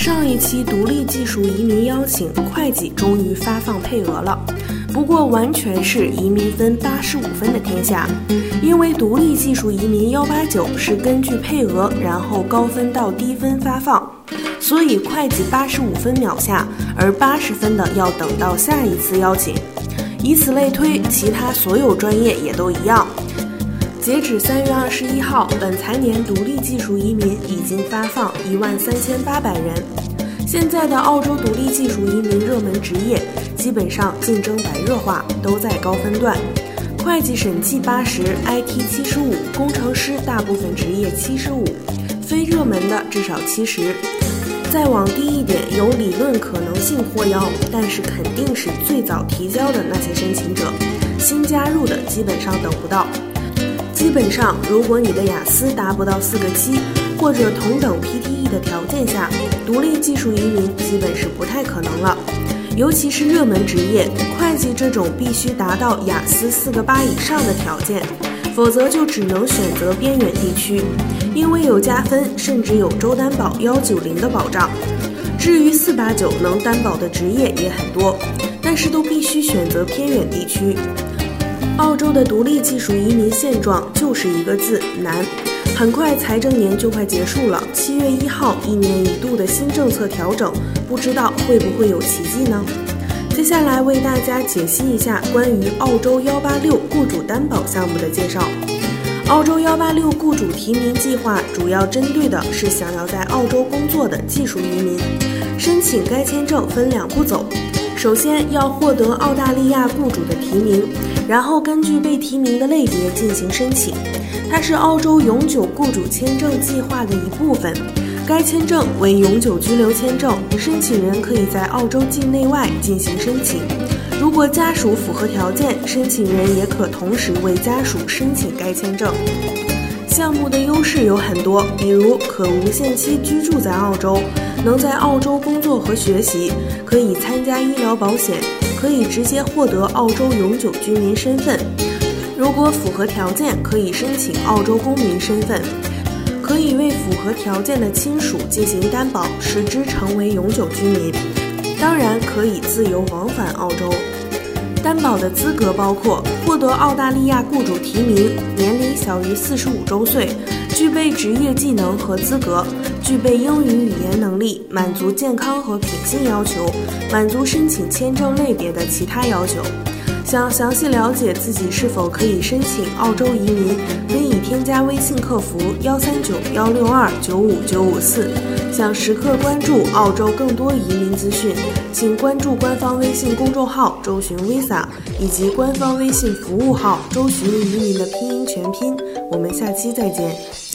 上一期独立技术移民邀请，会计终于发放配额了。不过完全是移民分八十五分的天下，因为独立技术移民幺八九是根据配额，然后高分到低分发放，所以会计八十五分秒下，而八十分的要等到下一次邀请。以此类推，其他所有专业也都一样。截止三月二十一号，本财年独立技术移民已经发放一万三千八百人。现在的澳洲独立技术移民热门职业，基本上竞争白热化，都在高分段。会计审计八十，IT 七十五，工程师大部分职业七十五，非热门的至少七十。再往低一点，有理论可能性获邀，但是肯定是最早提交的那些申请者，新加入的基本上等不到。基本上，如果你的雅思达不到四个七，或者同等 PTE 的条件下，独立技术移民基本是不太可能了。尤其是热门职业，会计这种必须达到雅思四个八以上的条件，否则就只能选择边远地区，因为有加分，甚至有州担保幺九零的保障。至于四八九能担保的职业也很多，但是都必须选择偏远地区。澳洲的独立技术移民现状就是一个字难。很快财政年就快结束了，七月一号一年一度的新政策调整，不知道会不会有奇迹呢？接下来为大家解析一下关于澳洲幺八六雇主担保项目的介绍。澳洲幺八六雇主提名计划主要针对的是想要在澳洲工作的技术移民，申请该签证分两步走。首先要获得澳大利亚雇主的提名，然后根据被提名的类别进行申请。它是澳洲永久雇主签证计划的一部分。该签证为永久居留签证，申请人可以在澳洲境内外进行申请。如果家属符合条件，申请人也可同时为家属申请该签证。项目的优势有很多，比如可无限期居住在澳洲，能在澳洲工作和学习，可以参加医疗保险，可以直接获得澳洲永久居民身份。如果符合条件，可以申请澳洲公民身份，可以为符合条件的亲属进行担保，使之成为永久居民。当然，可以自由往返澳洲。担保的资格包括获得澳大利亚雇主提名，年龄小于四十五周岁，具备职业技能和资格，具备英语语言能力，满足健康和品性要求，满足申请签证类别的其他要求。想详细了解自己是否可以申请澳洲移民，可以添加微信客服幺三九幺六二九五九五四。想时刻关注澳洲更多移民资讯，请关注官方微信公众号“周巡 Visa” 以及官方微信服务号“周巡移民”的拼音全拼。我们下期再见。